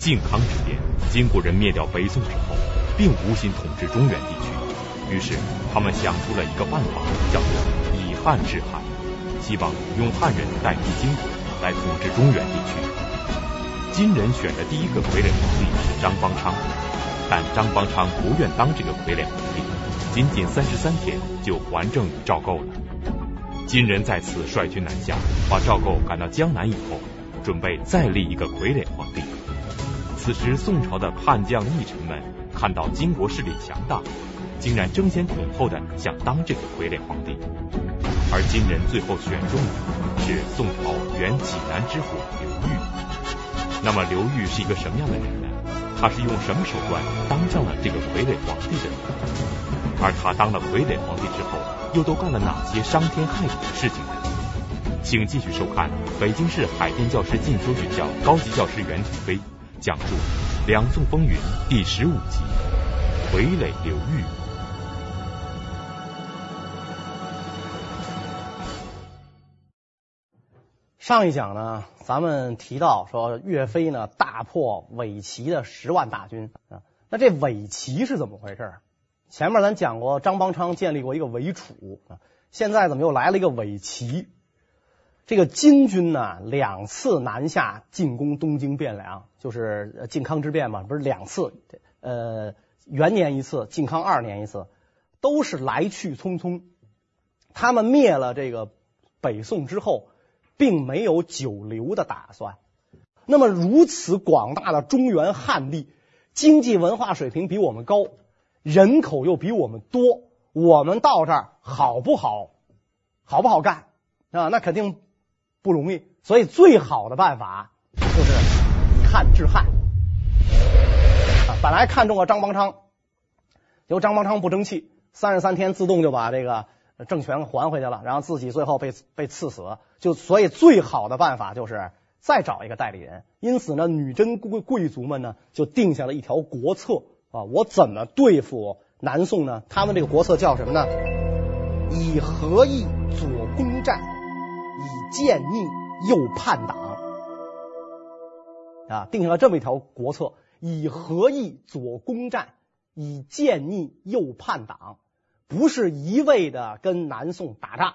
靖康之变，金国人灭掉北宋之后，并无心统治中原地区，于是他们想出了一个办法，叫做以汉治汉，希望用汉人代替金国来统治中原地区。金人选的第一个傀儡皇帝是张邦昌，但张邦昌不愿当这个傀儡皇帝，仅仅三十三天就还政于赵构了。金人在此率军南下，把赵构赶到江南以后，准备再立一个傀儡皇帝。此时，宋朝的叛将逆臣们看到金国势力强大，竟然争先恐后的想当这个傀儡皇帝。而金人最后选中的是宋朝原济南知府刘裕。那么，刘裕是一个什么样的人呢？他是用什么手段当上了这个傀儡皇帝的呢？而他当了傀儡皇帝之后，又都干了哪些伤天害理的事情呢？请继续收看北京市海淀教师进修学校高级教师袁腾飞。讲述《两宋风云》第十五集《傀儡刘裕》。上一讲呢，咱们提到说岳飞呢大破伪齐的十万大军啊，那这伪齐是怎么回事？前面咱讲过，张邦昌建立过一个伪楚啊，现在怎么又来了一个伪齐？这个金军呢，两次南下进攻东京汴梁，就是靖康之变嘛，不是两次，呃，元年一次，靖康二年一次，都是来去匆匆。他们灭了这个北宋之后，并没有久留的打算。那么如此广大的中原汉地，经济文化水平比我们高，人口又比我们多，我们到这儿好不好？好不好干啊？那肯定。不容易，所以最好的办法就是以汉治汉。啊，本来看中了张邦昌，结果张邦昌不争气，三十三天自动就把这个政权还回去了，然后自己最后被被赐死。就所以最好的办法就是再找一个代理人。因此呢，女真贵贵族们呢就定下了一条国策啊，我怎么对付南宋呢？他们这个国策叫什么呢？以和议左攻战。以谏逆诱叛党啊，定下了这么一条国策：以和议左攻战，以谏逆右叛党。不是一味的跟南宋打仗，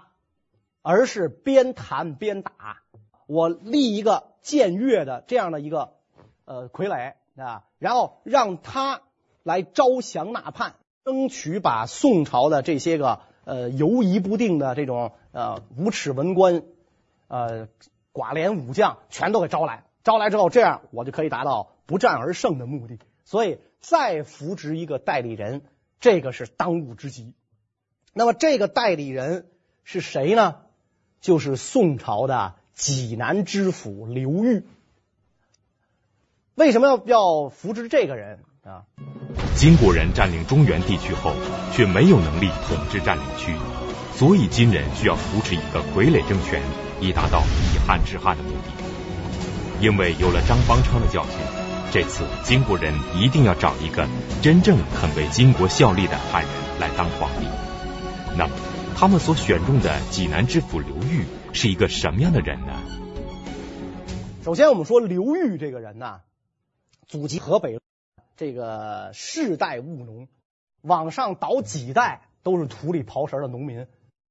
而是边谈边打。我立一个僭越的这样的一个呃傀儡啊，然后让他来招降纳叛，争取把宋朝的这些个呃游移不定的这种呃无耻文官。呃，寡廉武将全都给招来，招来之后，这样我就可以达到不战而胜的目的。所以，再扶植一个代理人，这个是当务之急。那么，这个代理人是谁呢？就是宋朝的济南知府刘裕。为什么要要扶植这个人啊？金国人占领中原地区后，却没有能力统治占领区，所以金人需要扶持一个傀儡政权。以达到以汉治汉的目的，因为有了张邦昌的教训，这次金国人一定要找一个真正肯为金国效力的汉人来当皇帝。那么，他们所选中的济南知府刘裕是一个什么样的人呢？首先，我们说刘裕这个人呢，祖籍河北，这个世代务农，往上倒几代都是土里刨食的农民，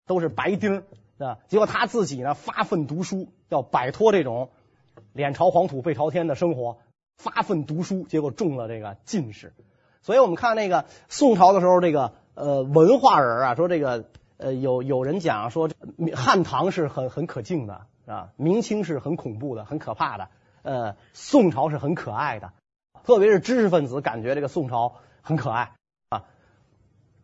都是白丁。啊！结果他自己呢，发奋读书，要摆脱这种脸朝黄土背朝天的生活，发奋读书，结果中了这个进士。所以我们看那个宋朝的时候，这个呃文化人啊，说这个呃有有人讲说，汉唐是很很可敬的啊，明清是很恐怖的、很可怕的，呃，宋朝是很可爱的，特别是知识分子感觉这个宋朝很可爱啊。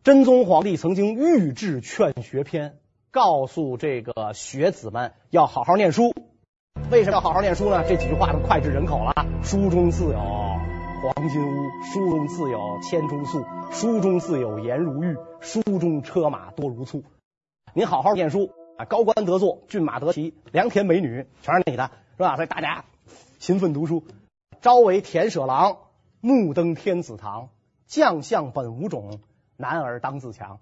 真宗皇帝曾经御制劝学篇。告诉这个学子们要好好念书，为什么要好好念书呢？这几句话都脍炙人口了。书中自有黄金屋，书中自有千钟粟，书中自有颜如玉，书中车马多如簇。您好好念书啊，高官得坐，骏马得骑，良田美女全是你的，是吧？所以大家勤奋读书，朝为田舍郎，暮登天子堂。将相本无种，男儿当自强。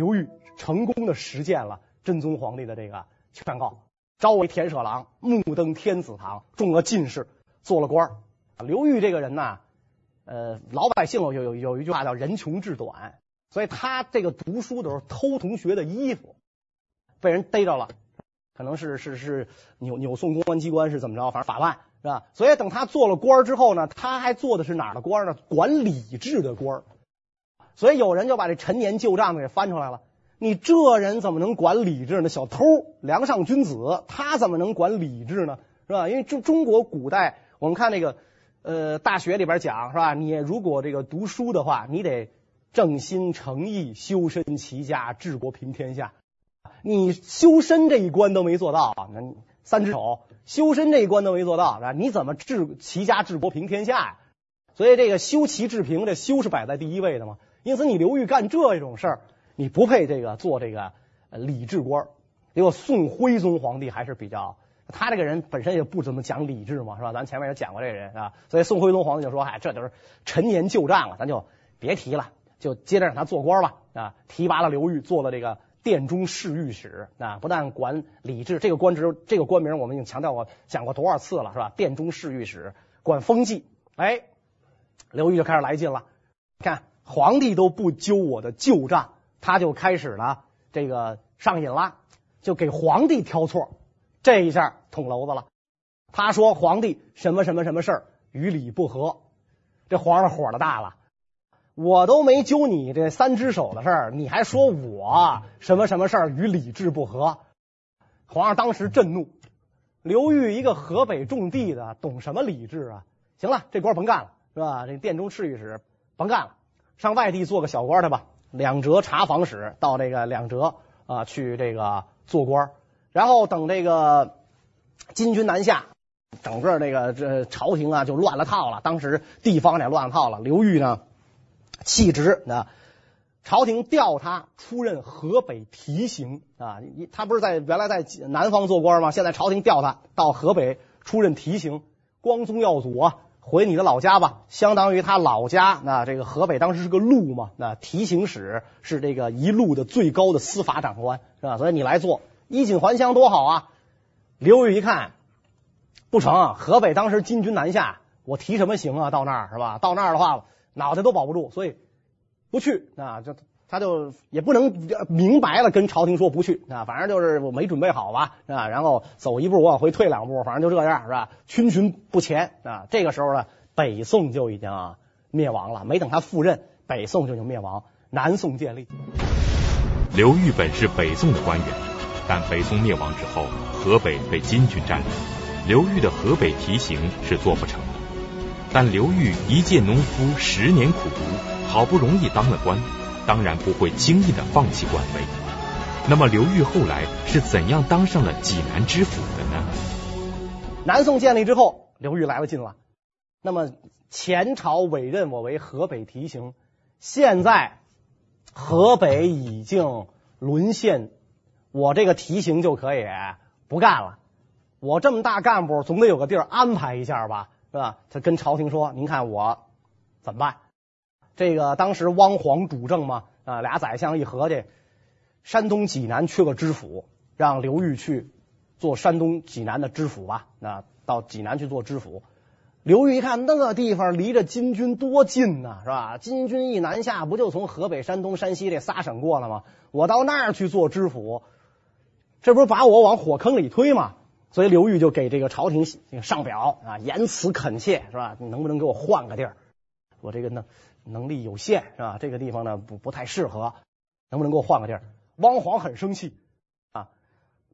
刘裕成功的实践了真宗皇帝的这个劝告，召为田舍郎，目登天子堂，中了进士，做了官。刘裕这个人呢，呃，老百姓有有有一句话叫“人穷志短”，所以他这个读书的时候偷同学的衣服，被人逮着了，可能是是是扭扭送公安机关是怎么着，反正法办是吧？所以等他做了官之后呢，他还做的是哪的官呢？管礼制的官。所以有人就把这陈年旧账给翻出来了。你这人怎么能管礼制呢？小偷，梁上君子，他怎么能管礼制呢？是吧？因为中中国古代，我们看那个呃大学里边讲是吧？你如果这个读书的话，你得正心诚意、修身齐家、治国平天下。你修身这一关都没做到，那三只手修身这一关都没做到，是吧？你怎么治齐家、治国平天下呀？所以这个修齐治平，这修是摆在第一位的嘛。因此，你刘裕干这种事儿，你不配这个做这个礼制官。结果宋徽宗皇帝还是比较，他这个人本身也不怎么讲礼制嘛，是吧？咱前面也讲过这个人啊，所以宋徽宗皇帝就说：“哎，这就是陈年旧账了，咱就别提了，就接着让他做官吧。”啊，提拔了刘裕做了这个殿中侍御史啊，不但管礼制，这个官职，这个官名我们已经强调过，讲过多少次了，是吧？殿中侍御史管风纪，哎，刘裕就开始来劲了，看。皇帝都不揪我的旧账，他就开始了这个上瘾了，就给皇帝挑错，这一下捅娄子了。他说皇帝什么什么什么事儿与礼不合，这皇上火的大了，我都没揪你这三只手的事儿，你还说我什么什么事儿与礼制不合？皇上当时震怒。刘裕一个河北种地的，懂什么礼制啊？行了，这官甭干了，是吧？这殿中侍御史甭干了。上外地做个小官去吧，两浙查房使到这个两浙啊去这个做官，然后等这个金军南下，整个这个这朝廷啊就乱了套了，当时地方也乱了套了。刘裕呢弃职啊，朝廷调他出任河北提刑啊，他不是在原来在南方做官吗？现在朝廷调他到河北出任提刑，光宗耀祖啊。回你的老家吧，相当于他老家。那这个河北当时是个路嘛，那提刑使是这个一路的最高的司法长官，是吧？所以你来做，衣锦还乡多好啊！刘裕一看不成，河北当时金军南下，我提什么刑啊？到那儿是吧？到那儿的话，脑袋都保不住，所以不去。那就他就也不能明白了跟朝廷说不去啊，反正就是我没准备好吧，是吧？然后走一步我往回退两步，反正就这样，是吧？群群不前啊！这个时候呢，北宋就已经啊灭亡了。没等他赴任，北宋就已经灭亡，南宋建立。刘裕本是北宋的官员，但北宋灭亡之后，河北被金军占领，刘裕的河北提刑是做不成的。但刘裕一介农夫，十年苦读，好不容易当了官，当然不会轻易的放弃官位。那么刘裕后来是怎样当上了济南知府的呢？南宋建立之后，刘裕来了劲了。那么前朝委任我为河北提刑，现在河北已经沦陷，我这个提刑就可以不干了。我这么大干部，总得有个地儿安排一下吧，是吧？他跟朝廷说：“您看我怎么办？”这个当时汪黄主政嘛，啊，俩宰相一合计，山东济南缺个知府，让刘裕去。做山东济南的知府吧，那到济南去做知府。刘裕一看那个地方离着金军多近呢，是吧？金军一南下，不就从河北、山东、山西这仨省过了吗？我到那儿去做知府，这不是把我往火坑里推吗？所以刘裕就给这个朝廷上表啊，言辞恳切，是吧？你能不能给我换个地儿？我这个呢能力有限，是吧？这个地方呢不不太适合，能不能给我换个地儿？汪黄很生气啊。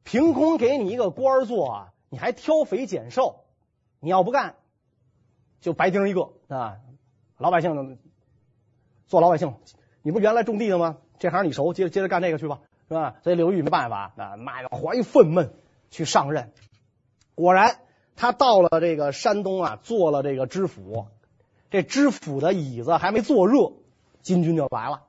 凭空给你一个官做啊，你还挑肥拣瘦，你要不干，就白丁一个啊！老百姓做老百姓，你不原来种地的吗？这行你熟，接着接着干这个去吧，是吧？所以刘裕没办法啊，满怀愤懑去上任。果然，他到了这个山东啊，做了这个知府。这知府的椅子还没坐热，金军就来了。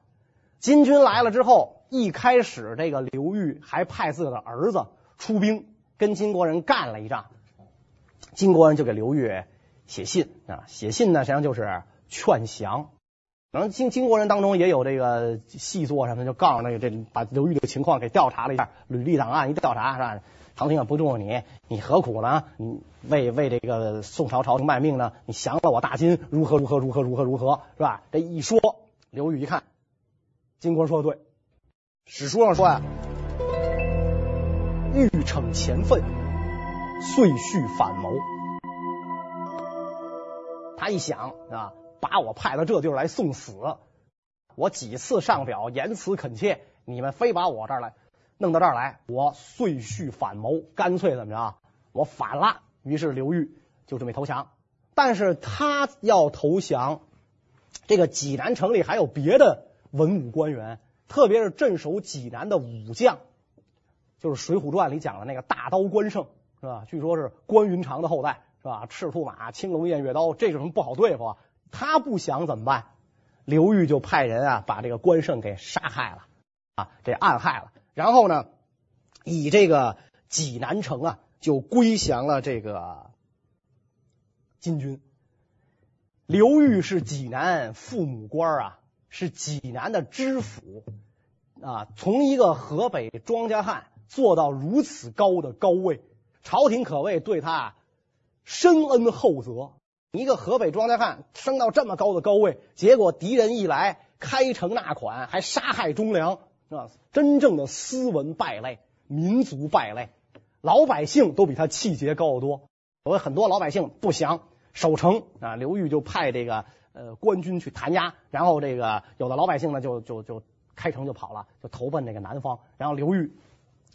金军来了之后。一开始，这个刘裕还派自己的儿子出兵跟金国人干了一仗，金国人就给刘裕写信啊，写信呢实际上就是劝降。可能金金国人当中也有这个细作什么，就告诉那个这把刘裕的情况给调查了一下，履历档案一调查是吧？朝廷也不重用你，你何苦呢？你为为这个宋朝朝廷卖命呢？你降了我大金，如何如何如何如何如何是吧？这一说，刘裕一看，金国说的对，史书上说呀，欲逞前愤，遂续反谋。他一想啊。把我派到这地儿来送死，我几次上表言辞恳切，你们非把我这儿来弄到这儿来，我遂续反谋，干脆怎么着，我反了。于是刘裕就准备投降，但是他要投降，这个济南城里还有别的文武官员，特别是镇守济南的武将，就是《水浒传》里讲的那个大刀关胜，是吧？据说是关云长的后代，是吧？赤兔马、青龙偃月刀，这种不好对付啊。他不想怎么办？刘裕就派人啊，把这个关胜给杀害了啊，这暗害了。然后呢，以这个济南城啊，就归降了这个金军。刘裕是济南父母官啊，是济南的知府啊，从一个河北庄稼汉做到如此高的高位，朝廷可谓对他深恩厚泽。一个河北庄稼汉升到这么高的高位，结果敌人一来，开城纳款，还杀害忠良，啊，真正的斯文败类，民族败类，老百姓都比他气节高得多。所以很多老百姓不降守城啊，刘裕就派这个呃官军去弹压，然后这个有的老百姓呢就就就开城就跑了，就投奔这个南方，然后刘裕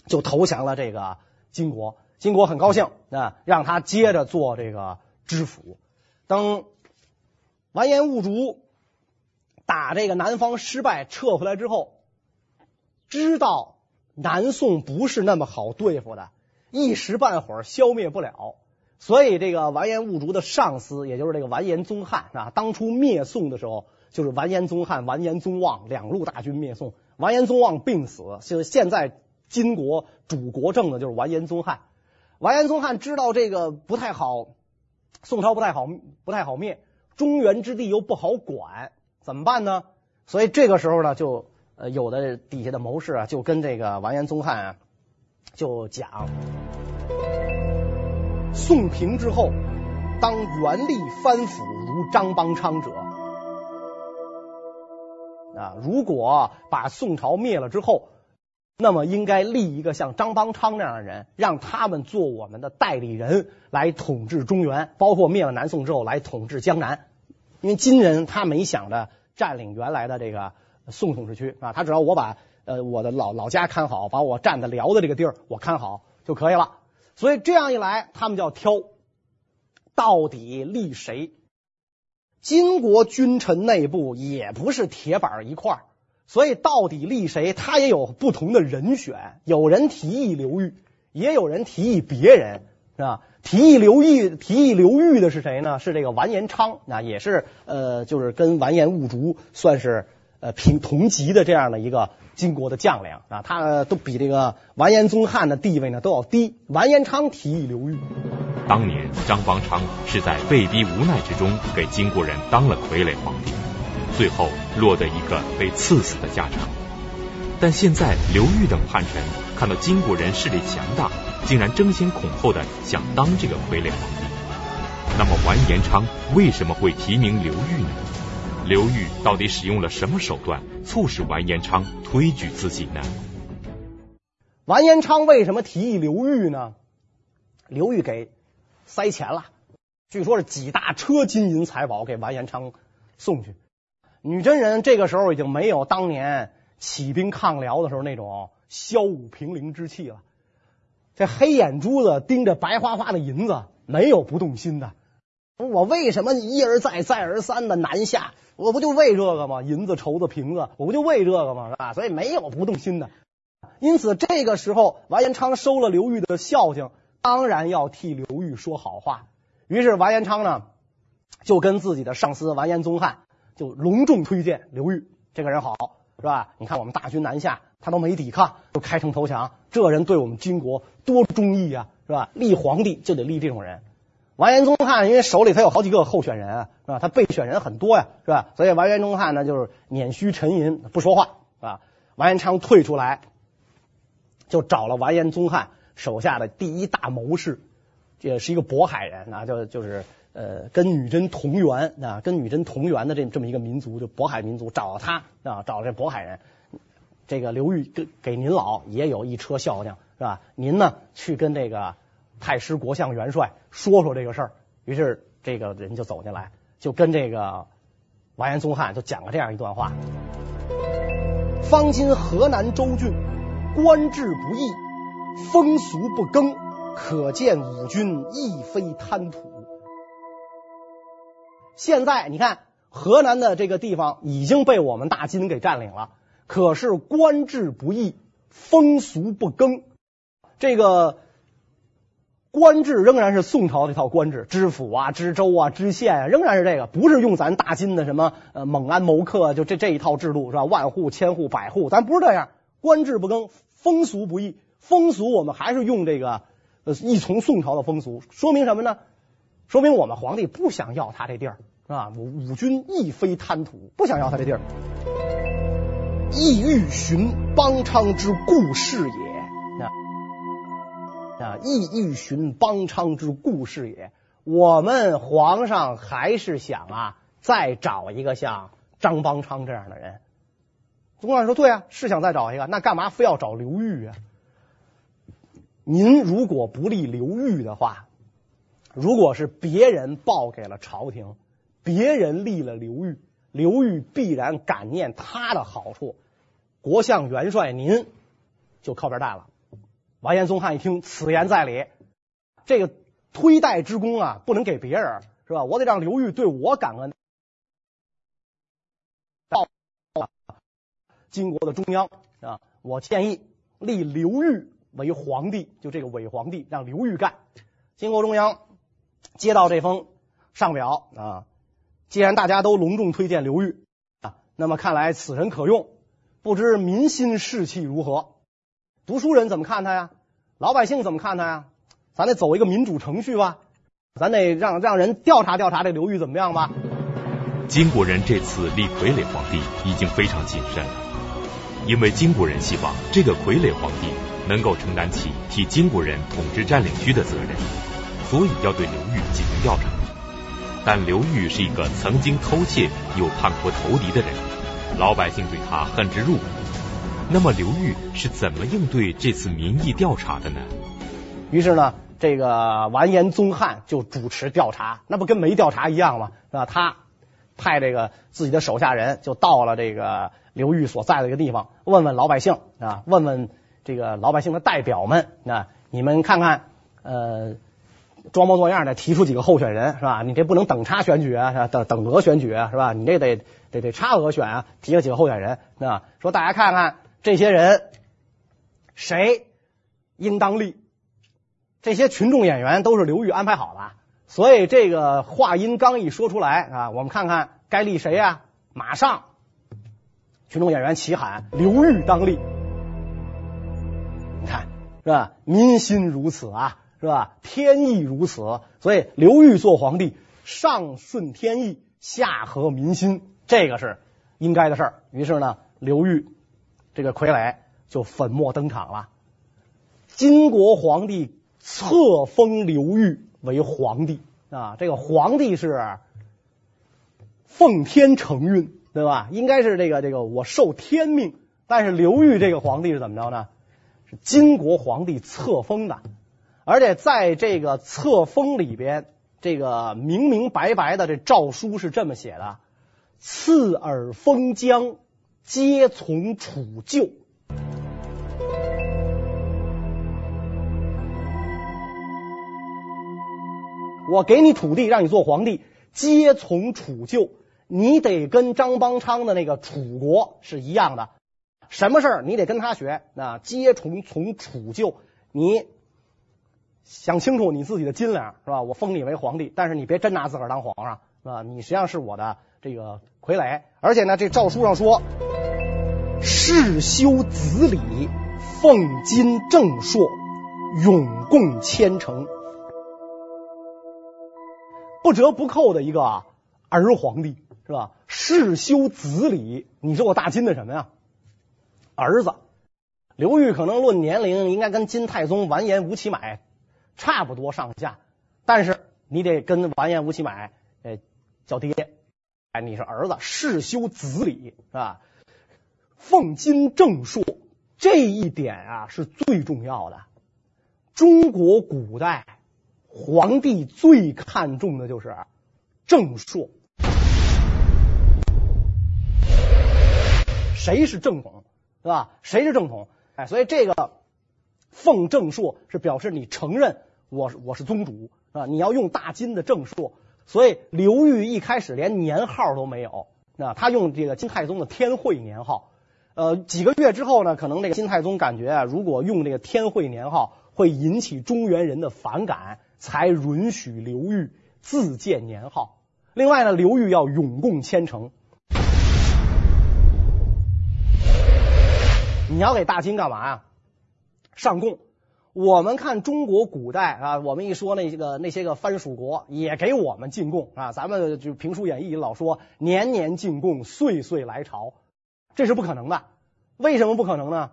就投降了这个金国，金国很高兴啊，让他接着做这个知府。等完颜兀术打这个南方失败撤回来之后，知道南宋不是那么好对付的，一时半会儿消灭不了，所以这个完颜兀术的上司，也就是这个完颜宗翰啊，当初灭宋的时候，就是完颜宗翰、完颜宗望两路大军灭宋，完颜宗望病死，就是现在金国主国政的就是完颜宗翰，完颜宗翰知道这个不太好。宋朝不太好，不太好灭，中原之地又不好管，怎么办呢？所以这个时候呢，就呃有的底下的谋士啊，就跟这个完颜宗翰啊，就讲，宋平之后，当原立藩辅如张邦昌者啊，如果把宋朝灭了之后。那么应该立一个像张邦昌那样的人，让他们做我们的代理人，来统治中原，包括灭了南宋之后来统治江南。因为金人他没想着占领原来的这个宋统治区啊，他只要我把呃我的老老家看好，把我占的辽的这个地儿我看好就可以了。所以这样一来，他们就要挑到底立谁。金国君臣内部也不是铁板一块儿。所以到底立谁，他也有不同的人选。有人提议刘裕，也有人提议别人，是吧？提议刘裕，提议刘裕的是谁呢？是这个完颜昌啊，也是呃，就是跟完颜兀术算是呃平同级的这样的一个金国的将领啊。他都比这个完颜宗翰的地位呢都要低。完颜昌提议刘裕，当年张邦昌是在被逼无奈之中给金国人当了傀儡皇帝。最后落得一个被赐死的下场，但现在刘裕等叛臣看到金国人势力强大，竟然争先恐后的想当这个傀儡皇帝。那么完颜昌为什么会提名刘裕呢？刘裕到底使用了什么手段，促使完颜昌推举自己呢？完颜昌为什么提议刘裕呢？刘裕给塞钱了，据说是几大车金银财宝给完颜昌送去。女真人这个时候已经没有当年起兵抗辽的时候那种骁武平陵之气了。这黑眼珠子盯着白花花的银子，没有不动心的。我为什么一而再、再而三的南下？我不就为这个吗？银子、绸子、瓶子，我不就为这个吗？是吧？所以没有不动心的。因此，这个时候完颜昌收了刘裕的孝敬，当然要替刘裕说好话。于是完颜昌呢，就跟自己的上司完颜宗翰。就隆重推荐刘裕这个人好，是吧？你看我们大军南下，他都没抵抗，就开城投降，这人对我们金国多忠义啊，是吧？立皇帝就得立这种人。完颜宗翰因为手里他有好几个候选人，是吧？他备选人很多呀，是吧？所以完颜宗翰呢，就是捻须沉吟，不说话，是吧？完颜昌退出来，就找了完颜宗翰手下的第一大谋士，也是一个渤海人啊，就就是呃，跟女真同源啊，跟女真同源的这这么一个民族，就渤海民族，找他啊，找这渤海人。这个刘裕给给您老也有一车孝敬，是吧？您呢去跟这个太师国相元帅说说这个事儿。于是这个人就走进来，就跟这个完颜宗翰就讲了这样一段话：方今河南州郡官制不义，风俗不更，可见吾军亦非贪图。现在你看河南的这个地方已经被我们大金给占领了。可是官制不义，风俗不更。这个官制仍然是宋朝这套官制，知府啊、知州啊、知县啊，仍然是这个，不是用咱大金的什么呃猛安谋克，就这这一套制度是吧？万户、千户、百户，咱不是这样。官制不更，风俗不易，风俗我们还是用这个呃一从宋朝的风俗，说明什么呢？说明我们皇帝不想要他这地儿是吧？五军亦非贪图，不想要他这地儿。意欲寻邦昌之故事也，啊！意欲寻邦昌之故事也。我们皇上还是想啊，再找一个像张邦昌这样的人。总管说：“对啊，是想再找一个，那干嘛非要找刘裕啊？您如果不立刘裕的话，如果是别人报给了朝廷，别人立了刘裕，刘裕必然感念他的好处。”国相元帅，您就靠边站了。完颜宗翰一听，此言在理，这个推戴之功啊，不能给别人，是吧？我得让刘裕对我感恩。到金国的中央啊，我建议立刘裕为皇帝，就这个伪皇帝，让刘裕干。金国中央接到这封上表啊，既然大家都隆重推荐刘裕啊，那么看来此人可用。不知民心士气如何？读书人怎么看他呀？老百姓怎么看他呀？咱得走一个民主程序吧，咱得让让人调查调查这刘裕怎么样吧。金国人这次立傀儡皇帝已经非常谨慎了，因为金国人希望这个傀儡皇帝能够承担起替金国人统治占领区的责任，所以要对刘裕进行调查。但刘裕是一个曾经偷窃又叛国投敌的人。老百姓对他恨之入骨，那么刘裕是怎么应对这次民意调查的呢？于是呢，这个完颜宗翰就主持调查，那不跟没调查一样吗？是吧？他派这个自己的手下人就到了这个刘裕所在的一个地方，问问老百姓啊，问问这个老百姓的代表们啊，你们看看，呃。装模作样的提出几个候选人是吧？你这不能等差选举啊，等等额选举啊是吧？你这得得得差额选啊，提了几个候选人啊，说大家看看这些人谁应当立？这些群众演员都是刘裕安排好的，所以这个话音刚一说出来啊，我们看看该立谁呀？马上群众演员齐喊刘裕当立，你看是吧？民心如此啊。是吧？天意如此，所以刘裕做皇帝，上顺天意，下合民心，这个是应该的事儿。于是呢，刘裕这个傀儡就粉墨登场了。金国皇帝册封刘裕为皇帝啊，这个皇帝是奉天承运，对吧？应该是这个这个我受天命。但是刘裕这个皇帝是怎么着呢？是金国皇帝册封的。而且在这个册封里边，这个明明白白的这诏书是这么写的：“赐尔封疆，皆从楚救。”我给你土地，让你做皇帝，皆从楚救。你得跟张邦昌的那个楚国是一样的，什么事儿你得跟他学。那皆从从楚救，你。想清楚你自己的斤两是吧？我封你为皇帝，但是你别真拿自个儿当皇上是吧？你实际上是我的这个傀儡，而且呢，这诏书上说，世修子礼，奉金正朔，永共千乘。不折不扣的一个儿皇帝，是吧？世修子礼，你说我大金的什么呀？儿子刘裕可能论年龄应该跟金太宗完颜吴乞买差不多上下，但是你得跟完颜吴乞买呃叫爹，哎，你是儿子，世修子礼是吧？奉金正朔，这一点啊是最重要的。中国古代皇帝最看重的就是正朔。谁是正统，是吧？谁是正统？哎，所以这个奉正朔是表示你承认我我是宗主，是吧？你要用大金的正朔。所以刘裕一开始连年号都没有，那他用这个金太宗的天会年号。呃，几个月之后呢，可能这个金太宗感觉啊，如果用这个天会年号会引起中原人的反感，才允许刘裕自建年号。另外呢，刘裕要永共千城。你要给大金干嘛呀？上贡。我们看中国古代啊，我们一说那些个那些个藩属国也给我们进贡啊，咱们就评书演义老说年年进贡，岁岁来朝。这是不可能的，为什么不可能呢？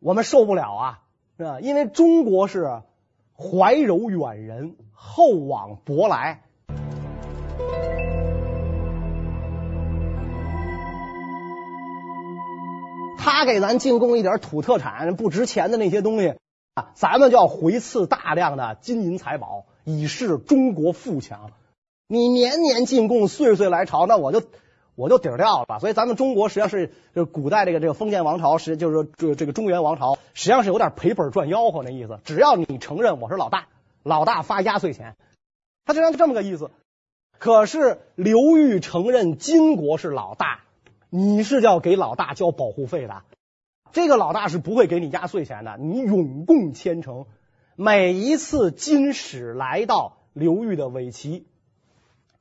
我们受不了啊，是吧？因为中国是怀柔远人，厚往薄来。他给咱进贡一点土特产、不值钱的那些东西啊，咱们就要回赐大量的金银财宝，以示中国富强。你年年进贡，岁岁来朝，那我就。我就底儿掉了，所以咱们中国实际上是就是古代这个这个封建王朝，实就是这这个中原王朝，实际上是有点赔本赚吆喝那意思。只要你承认我是老大，老大发压岁钱，他就像这么个意思。可是刘裕承认金国是老大，你是要给老大交保护费的，这个老大是不会给你压岁钱的。你永共千城，每一次金使来到刘裕的尾旗，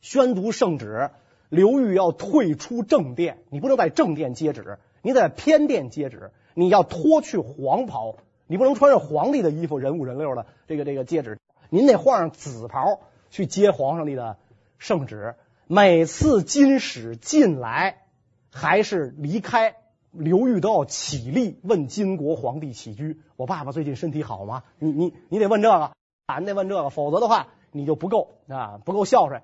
宣读圣旨。刘裕要退出正殿，你不能在正殿接旨，你在偏殿接旨。你要脱去黄袍，你不能穿着皇帝的衣服，人五人六的这个这个接旨。您得换上紫袍去接皇上的圣旨。每次金使进来还是离开，刘裕都要起立问金国皇帝起居。我爸爸最近身体好吗？你你你得问这个，俺得问这个，否则的话你就不够啊，不够孝顺。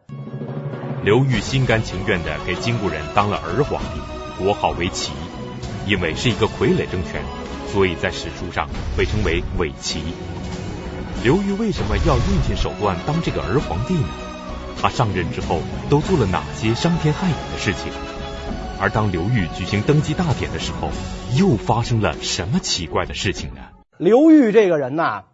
刘裕心甘情愿地给金国人当了儿皇帝，国号为齐，因为是一个傀儡政权，所以在史书上被称为伪齐。刘裕为什么要用尽手段当这个儿皇帝呢？他上任之后都做了哪些伤天害理的事情？而当刘裕举行登基大典的时候，又发生了什么奇怪的事情呢？刘裕这个人呐，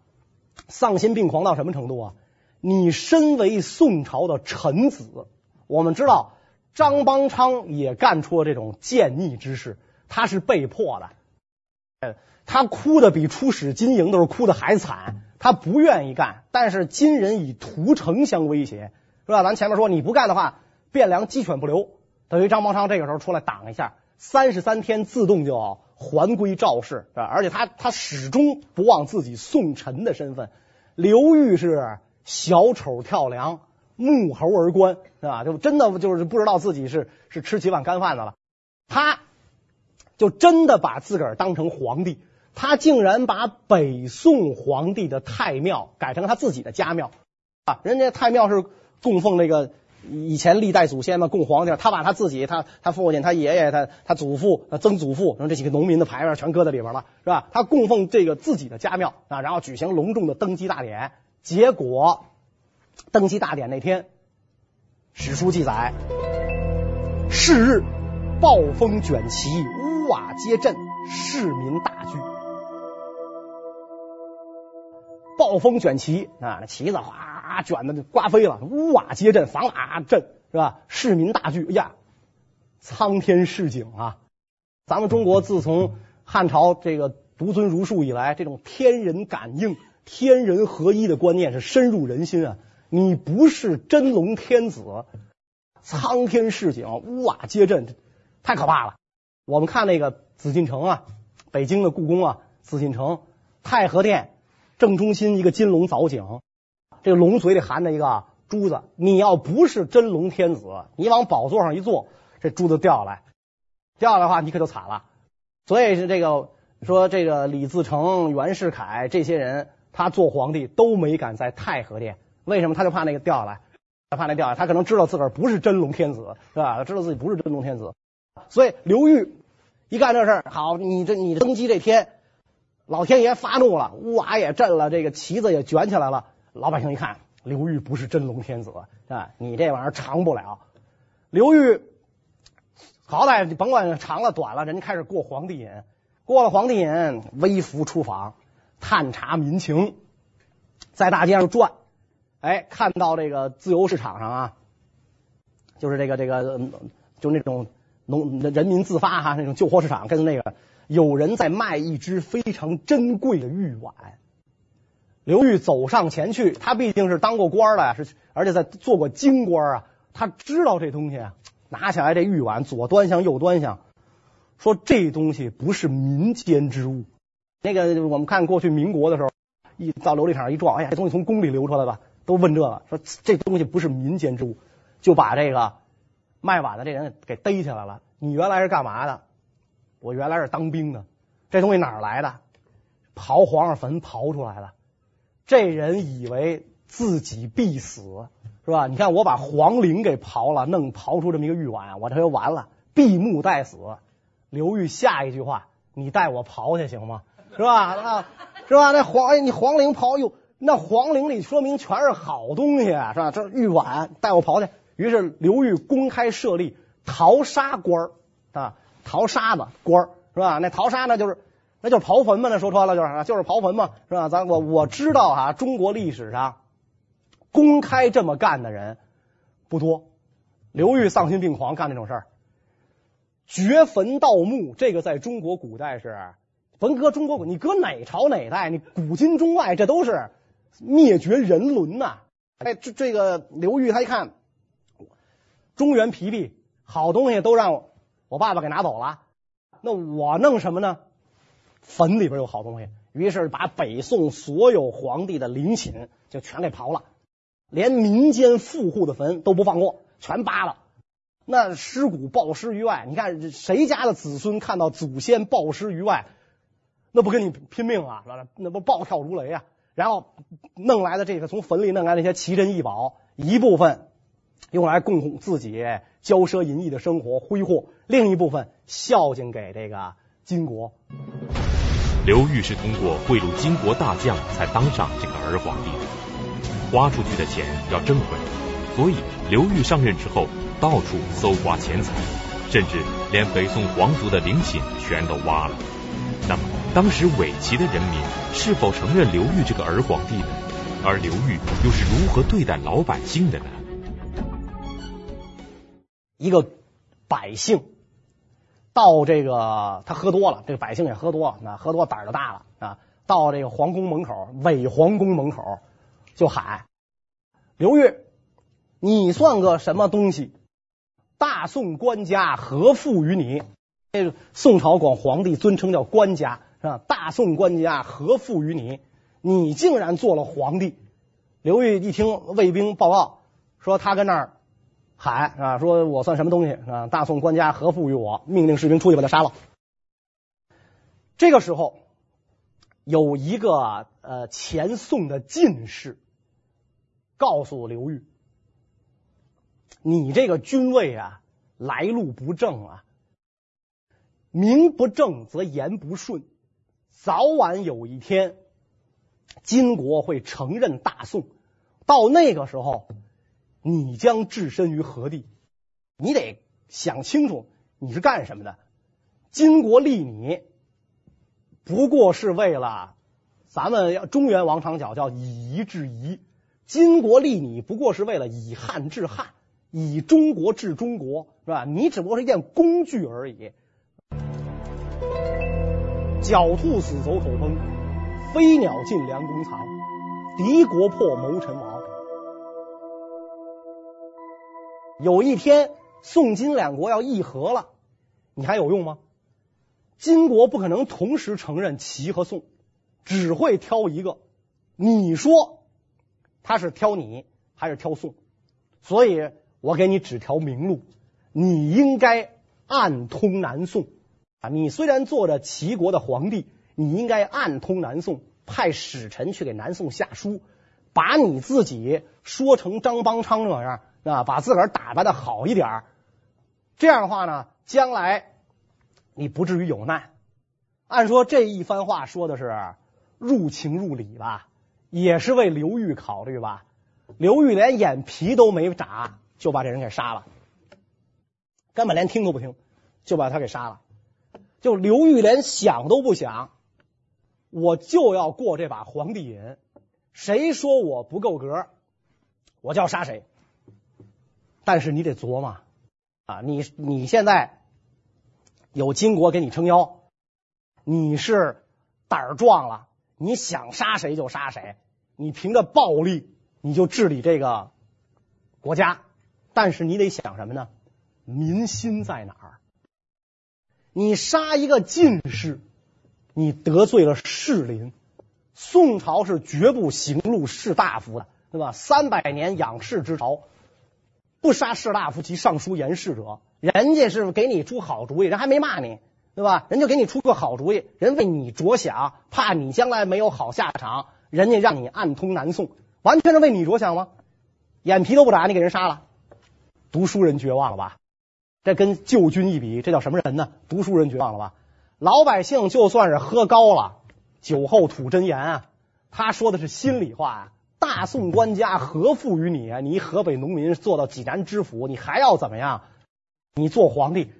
丧心病狂到什么程度啊？你身为宋朝的臣子。我们知道张邦昌也干出了这种奸逆之事，他是被迫的。他哭的比出使金营都是哭的还惨，他不愿意干，但是金人以屠城相威胁，是吧？咱前面说你不干的话，汴梁鸡犬不留，等于张邦昌这个时候出来挡一下，三十三天自动就还归赵氏，是吧？而且他他始终不忘自己宋臣的身份。刘裕是小丑跳梁。木猴而冠，是吧？就真的就是不知道自己是是吃几碗干饭的了。他就真的把自个儿当成皇帝，他竟然把北宋皇帝的太庙改成他自己的家庙啊！人家太庙是供奉那个以前历代祖先嘛，供皇帝，他把他自己、他他父亲、他爷爷、他他祖父、曾祖父，然后这几个农民的牌位全搁在里边了，是吧？他供奉这个自己的家庙啊，然后举行隆重的登基大典，结果。登基大典那天，史书记载，是日暴风卷旗，屋瓦皆震，市民大惧。暴风卷旗啊，那旗子哗啊卷的刮飞了，屋瓦皆震，房瓦震，是吧？市民大惧，哎呀，苍天示警啊！咱们中国自从汉朝这个独尊儒术以来，这种天人感应、天人合一的观念是深入人心啊。你不是真龙天子，苍天示警，屋瓦皆震，太可怕了。我们看那个紫禁城啊，北京的故宫啊，紫禁城太和殿正中心一个金龙藻井，这个龙嘴里含着一个珠子，你要不是真龙天子，你往宝座上一坐，这珠子掉下来，掉下来的话，你可就惨了。所以是这个说这个李自成、袁世凯这些人，他做皇帝都没敢在太和殿，为什么？他就怕那个掉下来，他怕那掉下来，他可能知道自个儿不是真龙天子，是吧？他知道自己不是真龙天子，所以刘裕一干这事，好，你这你登基这天。老天爷发怒了，屋瓦也震了，这个旗子也卷起来了。老百姓一看，刘裕不是真龙天子啊！你这玩意儿长不了。刘裕好歹你甭管长了短了，人家开始过皇帝瘾，过了皇帝瘾，微服出访，探查民情，在大街上转，哎，看到这个自由市场上啊，就是这个这个，就那种农人民自发哈那种旧货市场，跟那个。有人在卖一只非常珍贵的玉碗，刘裕走上前去，他毕竟是当过官的呀，是而且在做过京官啊，他知道这东西啊，拿起来这玉碗，左端详右端详，说这东西不是民间之物。那个我们看过去民国的时候，一到琉璃厂一撞，哎呀，这东西从宫里流出来吧，都问这个，说这东西不是民间之物，就把这个卖碗的这人给逮起来了。你原来是干嘛的？我原来是当兵的，这东西哪儿来的？刨皇上坟刨出来的。这人以为自己必死，是吧？你看我把皇陵给刨了，弄刨出这么一个玉碗，我这就完了，闭目待死。刘裕下一句话：“你带我刨去行吗？是吧？啊，是吧？那皇，你皇陵刨哟，那皇陵里说明全是好东西，是吧？这玉碗带我刨去。于是刘裕公开设立淘沙官啊。淘沙子官是吧？那淘沙呢，就是那就是刨坟嘛。那说穿了就是就是刨坟嘛，是吧？咱我我知道哈，中国历史上公开这么干的人不多。刘裕丧心病狂干这种事儿，掘坟盗墓，这个在中国古代是甭搁中国古，你搁哪朝哪代，你古今中外这都是灭绝人伦呐。哎，这这个刘裕他一看中原疲敝，好东西都让我。我爸爸给拿走了，那我弄什么呢？坟里边有好东西，于是把北宋所有皇帝的陵寝就全给刨了，连民间富户的坟都不放过，全扒了。那尸骨暴尸于外，你看谁家的子孙看到祖先暴尸于外，那不跟你拼命啊？那不暴跳如雷啊？然后弄来的这个从坟里弄来那些奇珍异宝，一部分。用来供自己骄奢淫逸的生活挥霍，另一部分孝敬给这个金国。刘裕是通过贿赂金国大将才当上这个儿皇帝的，花出去的钱要挣回来，所以刘裕上任之后到处搜刮钱财，甚至连北宋皇族的陵寝全都挖了。那么当时伪齐的人民是否承认刘裕这个儿皇帝呢？而刘裕又是如何对待老百姓的呢？一个百姓到这个他喝多了，这个百姓也喝多了，那喝多胆儿就大了啊！到这个皇宫门口，伪皇宫门口就喊：“刘裕，你算个什么东西？大宋官家何负于你？”这个宋朝管皇帝尊称叫官家，是吧？大宋官家何负于你？你竟然做了皇帝！刘裕一听卫兵报告说他跟那儿。喊啊！说我算什么东西啊？大宋官家何负于我？命令士兵出去把他杀了。这个时候，有一个呃前宋的进士告诉刘裕：“你这个君位啊，来路不正啊，名不正则言不顺，早晚有一天，金国会承认大宋，到那个时候。”你将置身于何地？你得想清楚，你是干什么的？金国立你，不过是为了咱们要中原王长缴叫以夷制夷。金国立你，不过是为了以汉制汉，以中国治中国，是吧？你只不过是一件工具而已。狡兔死，走狗烹；飞鸟尽，良弓藏；敌国破，谋臣亡。有一天，宋金两国要议和了，你还有用吗？金国不可能同时承认齐和宋，只会挑一个。你说他是挑你还是挑宋？所以我给你指条明路，你应该暗通南宋啊！你虽然做着齐国的皇帝，你应该暗通南宋，派使臣去给南宋下书，把你自己说成张邦昌那样啊，把自个儿打扮的好一点，这样的话呢，将来你不至于有难。按说这一番话说的是入情入理吧，也是为刘裕考虑吧。刘裕连眼皮都没眨，就把这人给杀了，根本连听都不听，就把他给杀了。就刘裕连想都不想，我就要过这把皇帝瘾，谁说我不够格，我就要杀谁。但是你得琢磨啊，你你现在有金国给你撑腰，你是胆儿壮了，你想杀谁就杀谁，你凭着暴力。你就治理这个国家，但是你得想什么呢？民心在哪儿？你杀一个进士，你得罪了士林。宋朝是绝不行戮士大夫的，对吧？三百年养士之朝，不杀士大夫及上书言事者。人家是给你出好主意，人还没骂你，对吧？人就给你出个好主意，人为你着想，怕你将来没有好下场，人家让你暗通南宋。完全是为你着想吗？眼皮都不眨，你给人杀了，读书人绝望了吧？这跟旧君一比，这叫什么人呢？读书人绝望了吧？老百姓就算是喝高了，酒后吐真言啊，他说的是心里话啊。大宋官家何负于你啊？你河北农民做到济南知府，你还要怎么样？你做皇帝，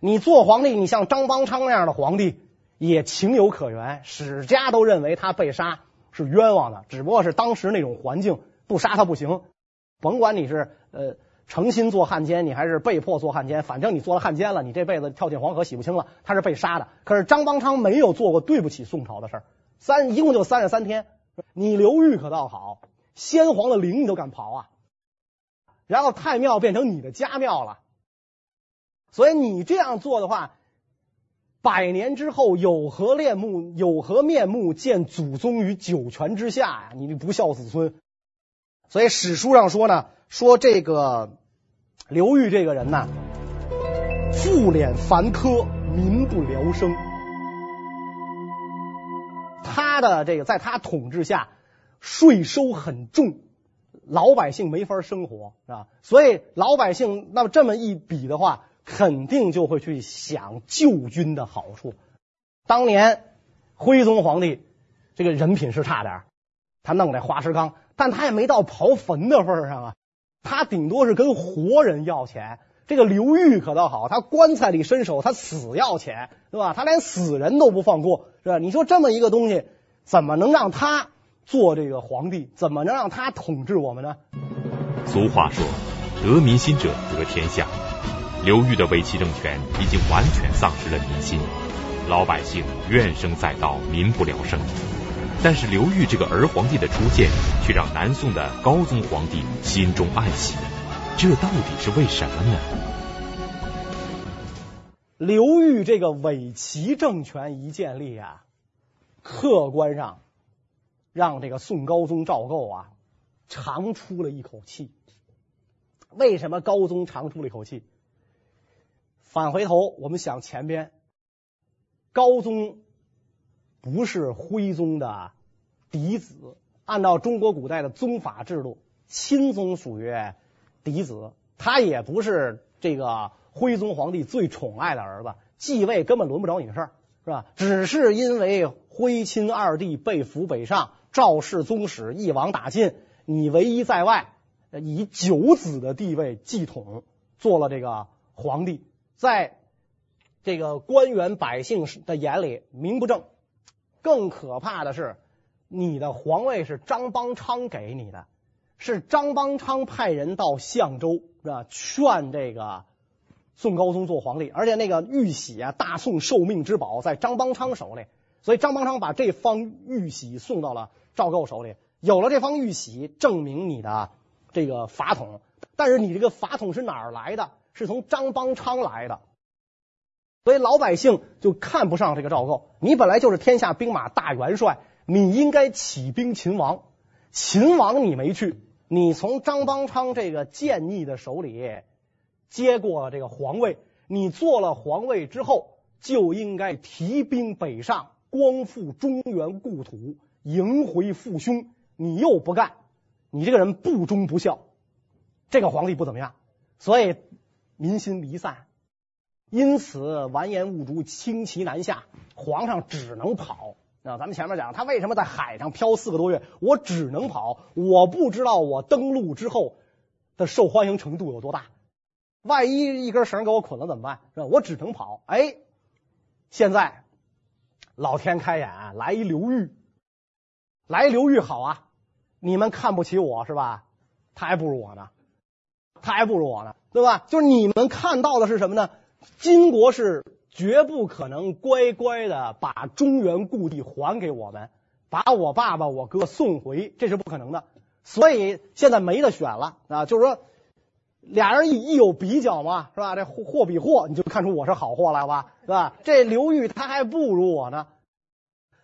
你做皇帝，你像张邦昌那样的皇帝也情有可原，史家都认为他被杀。是冤枉的，只不过是当时那种环境，不杀他不行。甭管你是呃诚心做汉奸，你还是被迫做汉奸，反正你做了汉奸了，你这辈子跳进黄河洗不清了。他是被杀的，可是张邦昌没有做过对不起宋朝的事儿。三一共就三十三天，你刘裕可倒好，先皇的陵你都敢刨啊，然后太庙变成你的家庙了，所以你这样做的话。百年之后有何面目？有何面目见祖宗于九泉之下呀？你不孝子孙。所以史书上说呢，说这个刘裕这个人呢，赋敛繁苛，民不聊生。他的这个在他统治下，税收很重，老百姓没法生活，是吧？所以老百姓那么这么一比的话。肯定就会去想旧君的好处。当年徽宗皇帝这个人品是差点，他弄这花石纲，但他也没到刨坟的份上啊。他顶多是跟活人要钱。这个刘裕可倒好，他棺材里伸手，他死要钱，对吧？他连死人都不放过，是吧？你说这么一个东西，怎么能让他做这个皇帝？怎么能让他统治我们呢？俗话说，得民心者得天下。刘裕的伪齐政权已经完全丧失了民心，老百姓怨声载道，民不聊生。但是刘裕这个儿皇帝的出现，却让南宋的高宗皇帝心中暗喜，这到底是为什么呢？刘裕这个伪齐政权一建立啊，客观上让这个宋高宗赵构啊长出了一口气。为什么高宗长出了一口气？返回头，我们想前边，高宗不是徽宗的嫡子，按照中国古代的宗法制度，亲宗属于嫡子，他也不是这个徽宗皇帝最宠爱的儿子，继位根本轮不着你的事儿，是吧？只是因为徽钦二帝被俘北上，赵氏宗室一网打尽，你唯一在外，以九子的地位继统，做了这个皇帝。在这个官员百姓的眼里，名不正。更可怕的是，你的皇位是张邦昌给你的，是张邦昌派人到相州是吧？劝这个宋高宗做皇帝，而且那个玉玺啊，大宋受命之宝在张邦昌手里，所以张邦昌把这方玉玺送到了赵构手里。有了这方玉玺，证明你的这个法统。但是你这个法统是哪儿来的？是从张邦昌来的，所以老百姓就看不上这个赵构。你本来就是天下兵马大元帅，你应该起兵勤王。秦王你没去，你从张邦昌这个奸逆的手里接过这个皇位，你做了皇位之后，就应该提兵北上，光复中原故土，迎回父兄。你又不干，你这个人不忠不孝，这个皇帝不怎么样，所以民心离散。因此完颜兀术轻骑南下，皇上只能跑。啊，咱们前面讲他为什么在海上漂四个多月，我只能跑。我不知道我登陆之后的受欢迎程度有多大，万一一根绳给我捆了怎么办？是吧？我只能跑。哎，现在老天开眼，来一刘裕，来刘裕好啊！你们看不起我是吧？他还不如我呢，他还不如我呢，对吧？就是你们看到的是什么呢？金国是。绝不可能乖乖的把中原故地还给我们，把我爸爸我哥送回，这是不可能的。所以现在没得选了啊，就是说俩人一一有比较嘛，是吧？这货货比货，你就看出我是好货来吧，是吧？这刘裕他还不如我呢。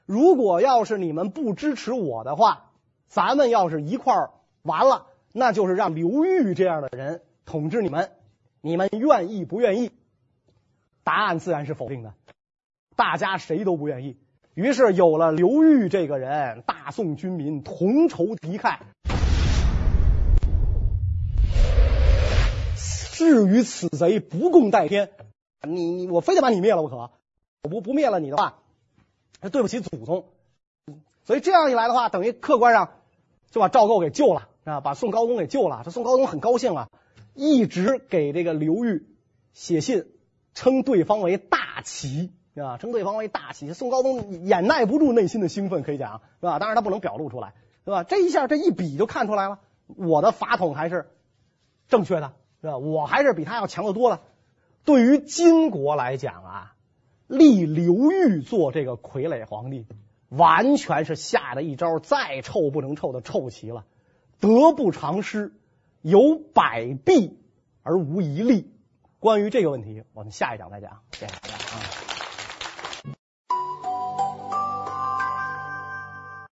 如果要是你们不支持我的话，咱们要是一块儿完了，那就是让刘裕这样的人统治你们，你们愿意不愿意？答案自然是否定的，大家谁都不愿意。于是有了刘裕这个人，大宋军民同仇敌忾。至于此贼，不共戴天。你你我非得把你灭了不可，我不不灭了你的话，对不起祖宗。所以这样一来的话，等于客观上就把赵构给救了啊，把宋高宗给救了。这宋高宗很高兴啊，一直给这个刘裕写信。称对方为大齐啊，称对方为大齐。宋高宗掩耐不住内心的兴奋，可以讲是吧？当然他不能表露出来，是吧？这一下这一比就看出来了，我的法统还是正确的，是吧？我还是比他要强的多了。对于金国来讲啊，立刘裕做这个傀儡皇帝，完全是下的一招再臭不能臭的臭棋了，得不偿失，有百弊而无一利。关于这个问题，我们下一讲再讲。谢谢大家。